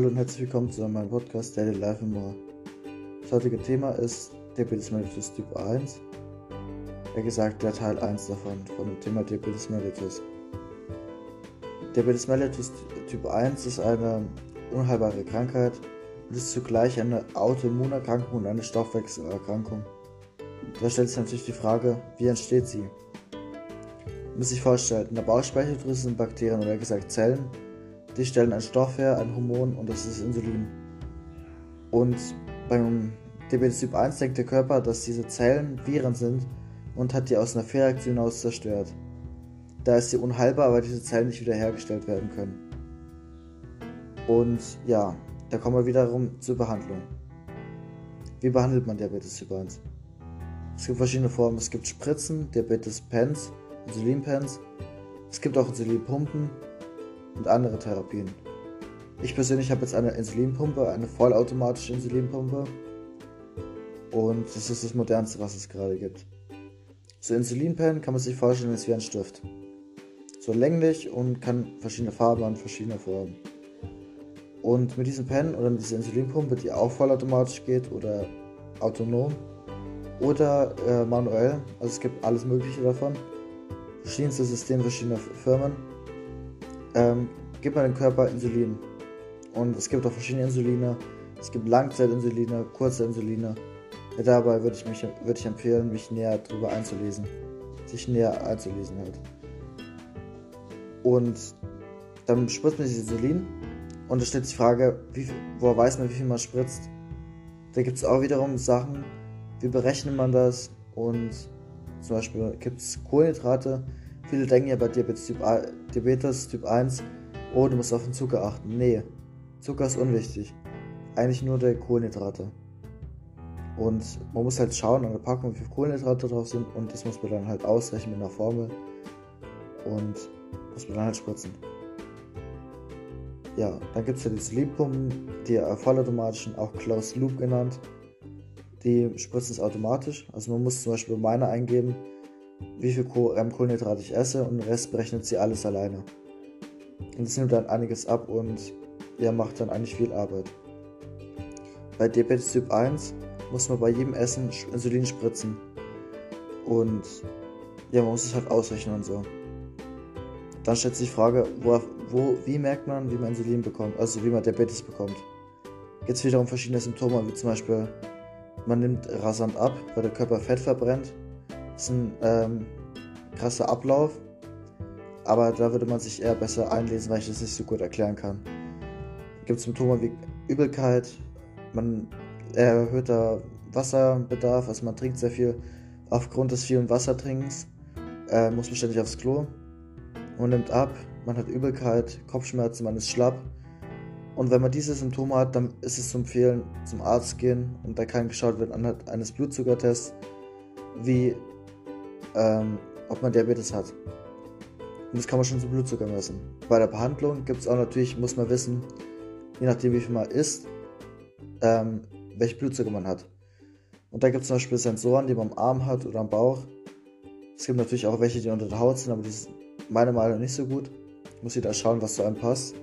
Hallo und herzlich willkommen zu meinem Podcast Daily Life and More. Das heutige Thema ist Diabetes mellitus Typ 1. Wie gesagt, der Teil 1 davon, von dem Thema Diabetes mellitus. Diabetes mellitus Typ 1 ist eine unheilbare Krankheit und ist zugleich eine Autoimmunerkrankung und eine Stoffwechselerkrankung. Da stellt sich natürlich die Frage, wie entsteht sie? Man muss sich vorstellen, in der Bauchspeicheldrüse sind Bakterien oder gesagt Zellen, die stellen einen Stoff her, ein Hormon und das ist Insulin. Und beim Diabetes Typ 1 denkt der Körper, dass diese Zellen Viren sind und hat die aus einer Fehlreaktion aus zerstört. Da ist sie unheilbar, weil diese Zellen nicht wiederhergestellt werden können. Und ja, da kommen wir wiederum zur Behandlung. Wie behandelt man Diabetes Typ 1? Es gibt verschiedene Formen. Es gibt Spritzen, Diabetes Pens, Insulinpens. Es gibt auch Insulinpumpen und andere Therapien. Ich persönlich habe jetzt eine Insulinpumpe, eine vollautomatische Insulinpumpe. Und das ist das modernste, was es gerade gibt. So Insulinpen kann man sich vorstellen, ist wie ein Stift. So länglich und kann verschiedene Farben und verschiedene Formen. Und mit diesem Pen oder mit dieser Insulinpumpe, die auch vollautomatisch geht oder autonom oder äh, manuell, also es gibt alles Mögliche davon, verschiedenste Systeme verschiedener Firmen, ähm, gibt man dem Körper Insulin. Und es gibt auch verschiedene Insuline. Es gibt Langzeitinsuline, Kurzinsuline. Ja, dabei würde ich, mich, würde ich empfehlen, mich näher darüber einzulesen. Sich näher einzulesen halt. Und dann spritzt man dieses Insulin. Und da stellt sich die Frage, wie, woher weiß man, wie viel man spritzt? Da gibt es auch wiederum Sachen, wie berechnet man das? Und zum Beispiel gibt es Kohlenhydrate. Viele denken ja bei Diabetes Typ, A, Diabetes typ 1, oh, du musst auf den Zucker achten. Nee, Zucker ist unwichtig. Eigentlich nur der Kohlenhydrate. Und man muss halt schauen an der Packung, wie viele Kohlenhydrate drauf sind. Und das muss man dann halt ausrechnen mit einer Formel. Und muss man dann halt spritzen. Ja, dann gibt es ja die Sleep-Pumpen, die vollautomatischen, auch Closed Loop genannt. Die spritzen es automatisch. Also man muss zum Beispiel bei meiner eingeben, wie viel Kohlenhydrate ich esse und den Rest berechnet sie alles alleine. Und das nimmt dann einiges ab und ja, macht dann eigentlich viel Arbeit. Bei Diabetes Typ 1 muss man bei jedem Essen Insulin spritzen. Und ja, man muss es halt ausrechnen und so. Dann stellt sich die Frage, wo, wo, wie merkt man, wie man Insulin bekommt, also wie man Diabetes bekommt. Geht es wieder um verschiedene Symptome, wie zum Beispiel, man nimmt rasant ab, weil der Körper Fett verbrennt. Ist ein ähm, krasser Ablauf, aber da würde man sich eher besser einlesen, weil ich das nicht so gut erklären kann. Gibt Symptome wie Übelkeit, man erhöhter Wasserbedarf, also man trinkt sehr viel aufgrund des vielen Wassertrinkens, äh, muss man ständig aufs Klo. Man nimmt ab, man hat Übelkeit, Kopfschmerzen, man ist schlapp. Und wenn man diese Symptome hat, dann ist es zu empfehlen, zum Arzt gehen und da kann geschaut werden anhand eines Blutzuckertests, wie ähm, ob man Diabetes hat. Und das kann man schon zum Blutzucker messen. Bei der Behandlung gibt es auch natürlich, muss man wissen, je nachdem wie viel man isst, ähm, welche Blutzucker man hat. Und da gibt es zum Beispiel Sensoren, die man am Arm hat oder am Bauch. Es gibt natürlich auch welche, die unter der Haut sind, aber die sind meiner Meinung nach nicht so gut. Muss jeder schauen, was zu einem passt.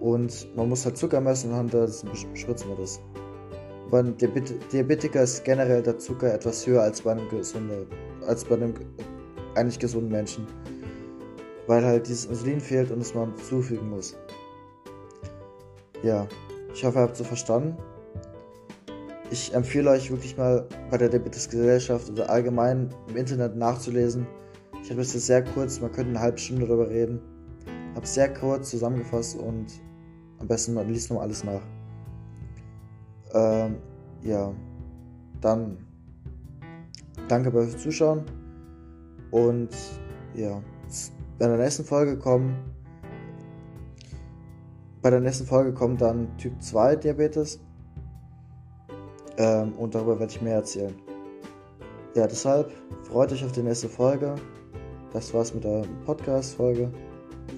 Und man muss halt Zucker messen und dann spritzen wir das. Beim Diabetiker ist generell der Zucker etwas höher als bei einem gesunden, als bei einem eigentlich gesunden Menschen. Weil halt dieses Insulin fehlt und es man zufügen muss. Ja, ich hoffe, ihr habt so verstanden. Ich empfehle euch wirklich mal bei der Diabetesgesellschaft oder allgemein im Internet nachzulesen. Ich habe es jetzt sehr kurz, man könnte eine halbe Stunde darüber reden. Habe sehr kurz zusammengefasst und am besten man liest noch alles nach. Ähm, ja, dann danke fürs Zuschauen und ja, bei der nächsten Folge kommen bei der nächsten Folge kommt dann Typ 2 Diabetes ähm, und darüber werde ich mehr erzählen. Ja, deshalb freut euch auf die nächste Folge. Das war's mit der Podcast-Folge,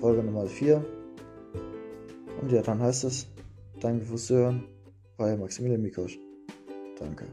Folge Nummer 4. Und ja, dann heißt es, danke fürs Zuhören, euer Maximilian Mikosch. Danke.